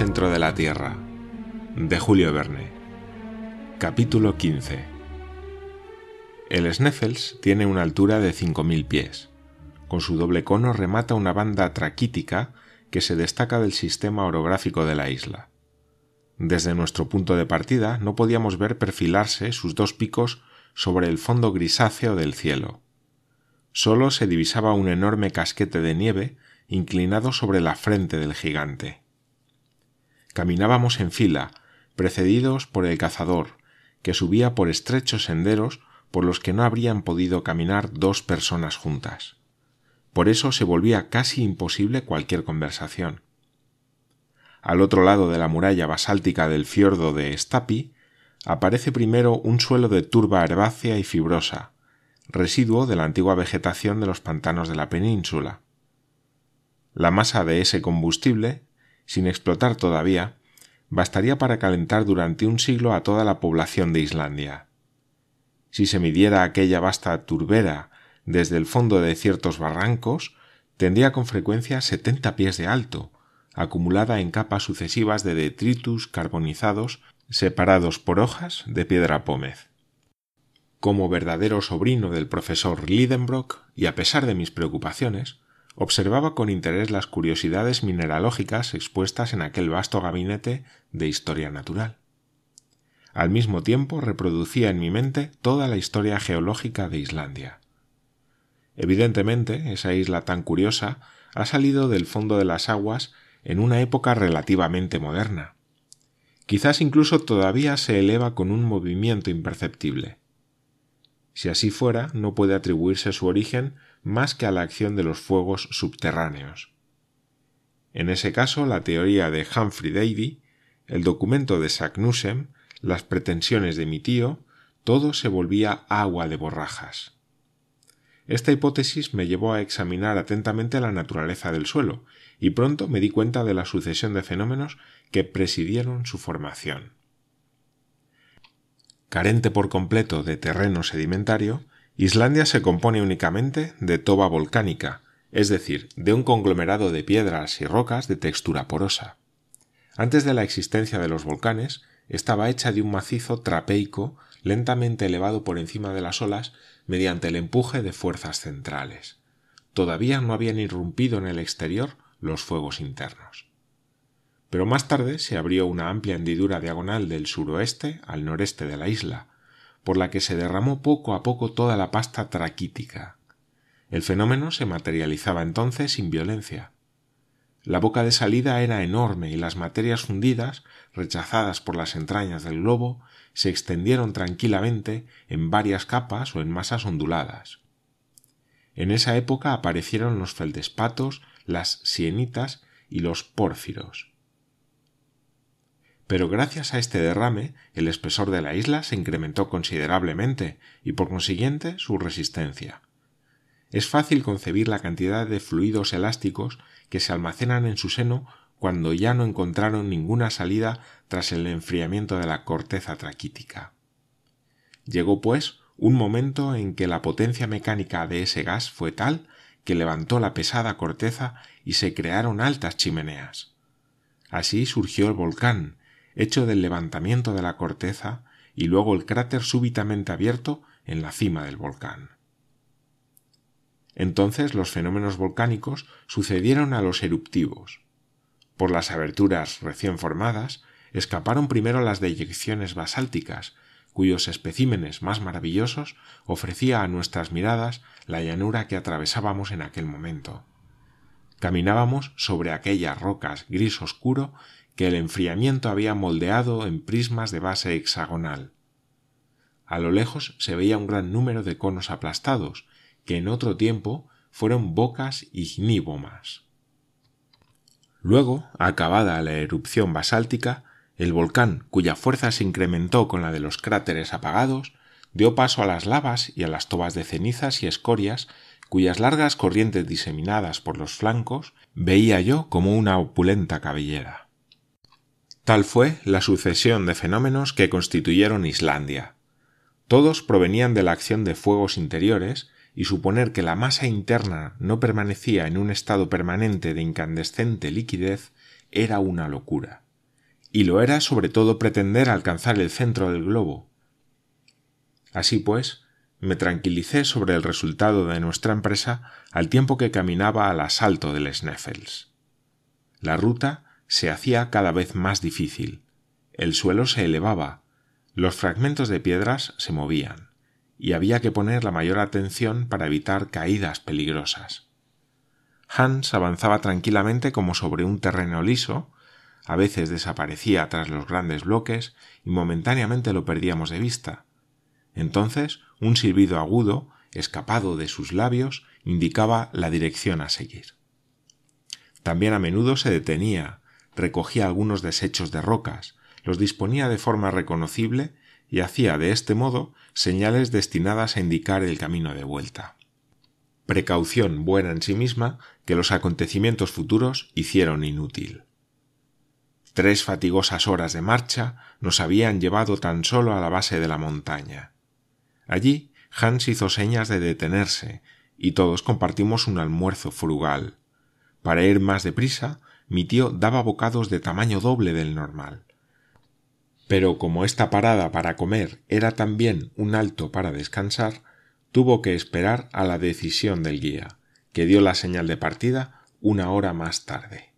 Centro de la Tierra, de Julio Verne. Capítulo 15. El Sneffels tiene una altura de 5.000 pies. Con su doble cono remata una banda traquítica que se destaca del sistema orográfico de la isla. Desde nuestro punto de partida no podíamos ver perfilarse sus dos picos sobre el fondo grisáceo del cielo. Solo se divisaba un enorme casquete de nieve inclinado sobre la frente del gigante. Caminábamos en fila, precedidos por el cazador, que subía por estrechos senderos por los que no habrían podido caminar dos personas juntas. Por eso se volvía casi imposible cualquier conversación. Al otro lado de la muralla basáltica del fiordo de Stapi aparece primero un suelo de turba herbácea y fibrosa, residuo de la antigua vegetación de los pantanos de la península. La masa de ese combustible, sin explotar todavía, bastaría para calentar durante un siglo a toda la población de Islandia. Si se midiera aquella vasta turbera desde el fondo de ciertos barrancos, tendría con frecuencia setenta pies de alto, acumulada en capas sucesivas de detritus carbonizados separados por hojas de piedra pómez. Como verdadero sobrino del profesor Lidenbrock, y a pesar de mis preocupaciones, observaba con interés las curiosidades mineralógicas expuestas en aquel vasto gabinete de historia natural. Al mismo tiempo reproducía en mi mente toda la historia geológica de Islandia. Evidentemente, esa isla tan curiosa ha salido del fondo de las aguas en una época relativamente moderna, Quizás incluso todavía se eleva con un movimiento imperceptible. Si así fuera, no puede atribuirse su origen más que a la acción de los fuegos subterráneos. En ese caso, la teoría de Humphrey Davy, el documento de Saknussemm, las pretensiones de mi tío, todo se volvía agua de borrajas. Esta hipótesis me llevó a examinar atentamente la naturaleza del suelo, y pronto me di cuenta de la sucesión de fenómenos que presidieron su formación. Carente por completo de terreno sedimentario, Islandia se compone únicamente de toba volcánica, es decir, de un conglomerado de piedras y rocas de textura porosa. Antes de la existencia de los volcanes, estaba hecha de un macizo trapeico lentamente elevado por encima de las olas mediante el empuje de fuerzas centrales. Todavía no habían irrumpido en el exterior los fuegos internos pero más tarde se abrió una amplia hendidura diagonal del suroeste al noreste de la isla, por la que se derramó poco a poco toda la pasta traquítica. El fenómeno se materializaba entonces sin violencia. La boca de salida era enorme y las materias fundidas, rechazadas por las entrañas del globo, se extendieron tranquilamente en varias capas o en masas onduladas. En esa época aparecieron los feldespatos, las sienitas y los pórfiros pero gracias a este derrame el espesor de la isla se incrementó considerablemente y por consiguiente su resistencia. Es fácil concebir la cantidad de fluidos elásticos que se almacenan en su seno cuando ya no encontraron ninguna salida tras el enfriamiento de la corteza traquítica. Llegó, pues, un momento en que la potencia mecánica de ese gas fue tal que levantó la pesada corteza y se crearon altas chimeneas. Así surgió el volcán, hecho del levantamiento de la corteza y luego el cráter súbitamente abierto en la cima del volcán. Entonces los fenómenos volcánicos sucedieron a los eruptivos. Por las aberturas recién formadas escaparon primero las deyecciones basálticas, cuyos especímenes más maravillosos ofrecía a nuestras miradas la llanura que atravesábamos en aquel momento. Caminábamos sobre aquellas rocas gris oscuro que el enfriamiento había moldeado en prismas de base hexagonal. A lo lejos se veía un gran número de conos aplastados, que en otro tiempo fueron bocas ignívomas. Luego, acabada la erupción basáltica, el volcán, cuya fuerza se incrementó con la de los cráteres apagados, dio paso a las lavas y a las tobas de cenizas y escorias cuyas largas corrientes diseminadas por los flancos veía yo como una opulenta cabellera. Tal fue la sucesión de fenómenos que constituyeron Islandia. Todos provenían de la acción de fuegos interiores, y suponer que la masa interna no permanecía en un estado permanente de incandescente liquidez era una locura. Y lo era sobre todo pretender alcanzar el centro del globo. Así pues, me tranquilicé sobre el resultado de nuestra empresa al tiempo que caminaba al asalto del Sneffels. La ruta se hacía cada vez más difícil. El suelo se elevaba, los fragmentos de piedras se movían, y había que poner la mayor atención para evitar caídas peligrosas. Hans avanzaba tranquilamente como sobre un terreno liso, a veces desaparecía tras los grandes bloques y momentáneamente lo perdíamos de vista. Entonces un silbido agudo, escapado de sus labios, indicaba la dirección a seguir. También a menudo se detenía, recogía algunos desechos de rocas, los disponía de forma reconocible y hacía de este modo señales destinadas a indicar el camino de vuelta. Precaución buena en sí misma que los acontecimientos futuros hicieron inútil. Tres fatigosas horas de marcha nos habían llevado tan solo a la base de la montaña. Allí Hans hizo señas de detenerse y todos compartimos un almuerzo frugal. Para ir más deprisa, mi tío daba bocados de tamaño doble del normal. Pero como esta parada para comer era también un alto para descansar, tuvo que esperar a la decisión del guía, que dio la señal de partida una hora más tarde.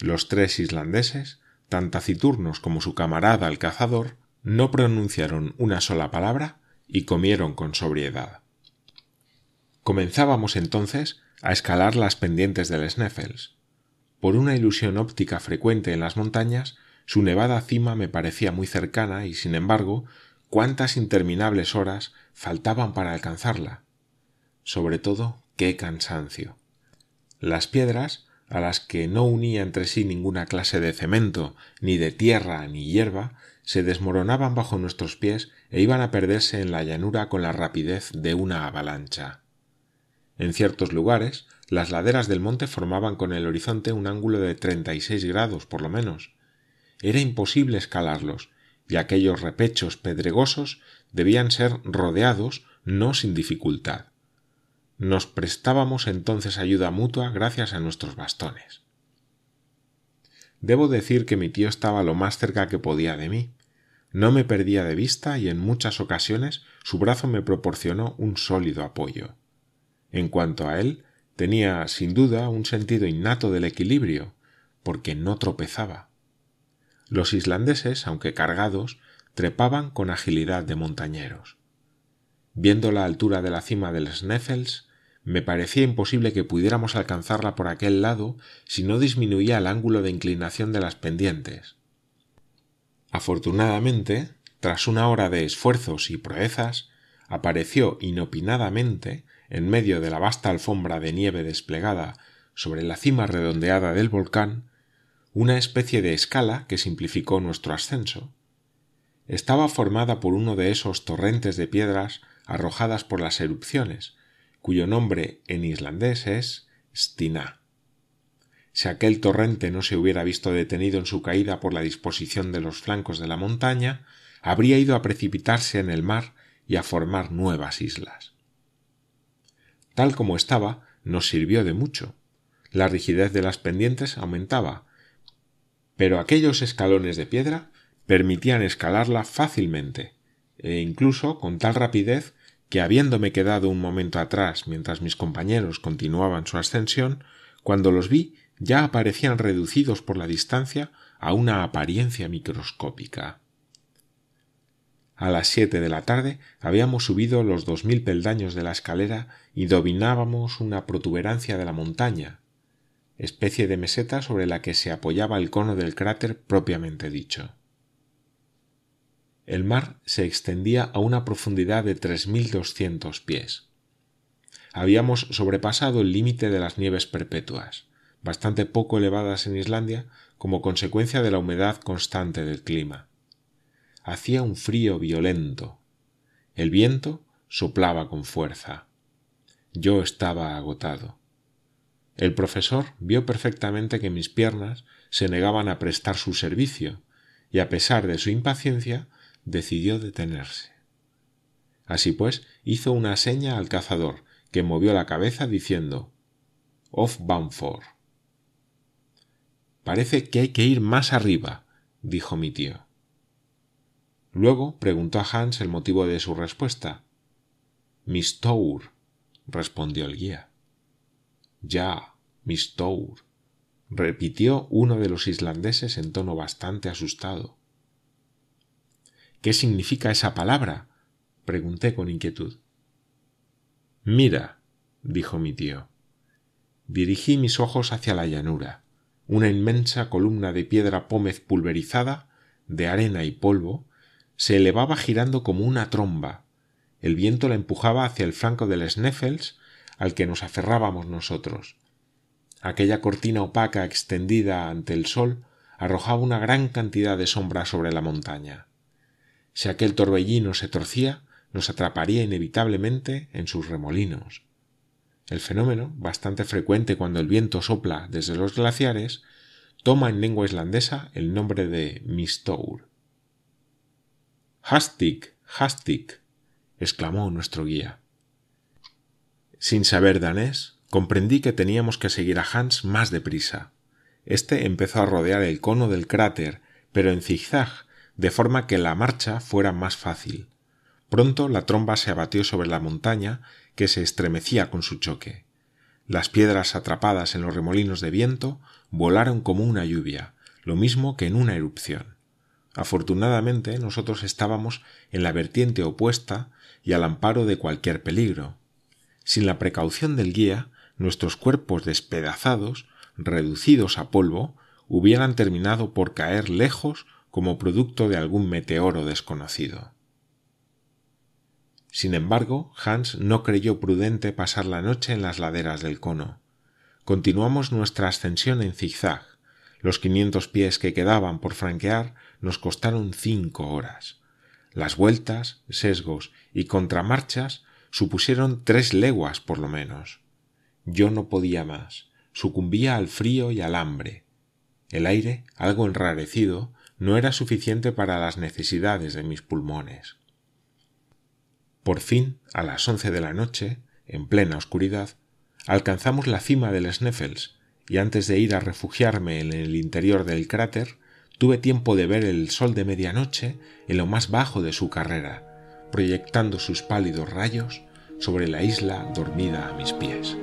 Los tres islandeses, tan taciturnos como su camarada el cazador, no pronunciaron una sola palabra y comieron con sobriedad. Comenzábamos entonces a escalar las pendientes del Sneffels. Por una ilusión óptica frecuente en las montañas, su nevada cima me parecía muy cercana y, sin embargo, cuántas interminables horas faltaban para alcanzarla. Sobre todo, qué cansancio. Las piedras, a las que no unía entre sí ninguna clase de cemento, ni de tierra, ni hierba, se desmoronaban bajo nuestros pies e iban a perderse en la llanura con la rapidez de una avalancha. En ciertos lugares, las laderas del monte formaban con el horizonte un ángulo de treinta y seis grados por lo menos. Era imposible escalarlos, y aquellos repechos pedregosos debían ser rodeados no sin dificultad. Nos prestábamos entonces ayuda mutua gracias a nuestros bastones. Debo decir que mi tío estaba lo más cerca que podía de mí. No me perdía de vista y en muchas ocasiones su brazo me proporcionó un sólido apoyo. En cuanto a él, tenía sin duda un sentido innato del equilibrio, porque no tropezaba. Los islandeses, aunque cargados, trepaban con agilidad de montañeros. Viendo la altura de la cima del Sneffels, me parecía imposible que pudiéramos alcanzarla por aquel lado si no disminuía el ángulo de inclinación de las pendientes. Afortunadamente, tras una hora de esfuerzos y proezas, apareció inopinadamente, en medio de la vasta alfombra de nieve desplegada sobre la cima redondeada del volcán, una especie de escala que simplificó nuestro ascenso. Estaba formada por uno de esos torrentes de piedras arrojadas por las erupciones, cuyo nombre en islandés es Stina. Si aquel torrente no se hubiera visto detenido en su caída por la disposición de los flancos de la montaña, habría ido a precipitarse en el mar y a formar nuevas islas. Tal como estaba, nos sirvió de mucho. La rigidez de las pendientes aumentaba, pero aquellos escalones de piedra permitían escalarla fácilmente, e incluso con tal rapidez que habiéndome quedado un momento atrás mientras mis compañeros continuaban su ascensión, cuando los vi ya aparecían reducidos por la distancia a una apariencia microscópica. A las siete de la tarde habíamos subido los dos mil peldaños de la escalera y dominábamos una protuberancia de la montaña, especie de meseta sobre la que se apoyaba el cono del cráter propiamente dicho. El mar se extendía a una profundidad de tres mil doscientos pies. Habíamos sobrepasado el límite de las nieves perpetuas bastante poco elevadas en Islandia como consecuencia de la humedad constante del clima. Hacía un frío violento. El viento soplaba con fuerza. Yo estaba agotado. El profesor vio perfectamente que mis piernas se negaban a prestar su servicio, y a pesar de su impaciencia, decidió detenerse. Así pues, hizo una seña al cazador, que movió la cabeza diciendo Off Bamford. Parece que hay que ir más arriba, dijo mi tío. Luego preguntó a Hans el motivo de su respuesta. Miss Tour, respondió el guía. Ya, Miss Tour, repitió uno de los islandeses en tono bastante asustado. ¿Qué significa esa palabra? pregunté con inquietud. Mira, dijo mi tío. Dirigí mis ojos hacia la llanura. Una inmensa columna de piedra pómez pulverizada, de arena y polvo, se elevaba girando como una tromba. El viento la empujaba hacia el flanco del Sneffels al que nos aferrábamos nosotros. Aquella cortina opaca extendida ante el sol arrojaba una gran cantidad de sombra sobre la montaña. Si aquel torbellino se torcía, nos atraparía inevitablemente en sus remolinos. El fenómeno, bastante frecuente cuando el viento sopla desde los glaciares, toma en lengua islandesa el nombre de mistour. Hastik, Hastik, exclamó nuestro guía. Sin saber danés, comprendí que teníamos que seguir a Hans más deprisa. Este empezó a rodear el cono del cráter, pero en zigzag, de forma que la marcha fuera más fácil. Pronto la tromba se abatió sobre la montaña, que se estremecía con su choque. Las piedras atrapadas en los remolinos de viento volaron como una lluvia, lo mismo que en una erupción. Afortunadamente nosotros estábamos en la vertiente opuesta y al amparo de cualquier peligro. Sin la precaución del guía, nuestros cuerpos despedazados, reducidos a polvo, hubieran terminado por caer lejos como producto de algún meteoro desconocido. Sin embargo, Hans no creyó prudente pasar la noche en las laderas del cono. Continuamos nuestra ascensión en zigzag. Los quinientos pies que quedaban por franquear nos costaron cinco horas. Las vueltas, sesgos y contramarchas supusieron tres leguas por lo menos. Yo no podía más, sucumbía al frío y al hambre. El aire, algo enrarecido, no era suficiente para las necesidades de mis pulmones. Por fin, a las once de la noche, en plena oscuridad, alcanzamos la cima del Sneffels, y antes de ir a refugiarme en el interior del cráter, tuve tiempo de ver el sol de medianoche en lo más bajo de su carrera, proyectando sus pálidos rayos sobre la isla dormida a mis pies.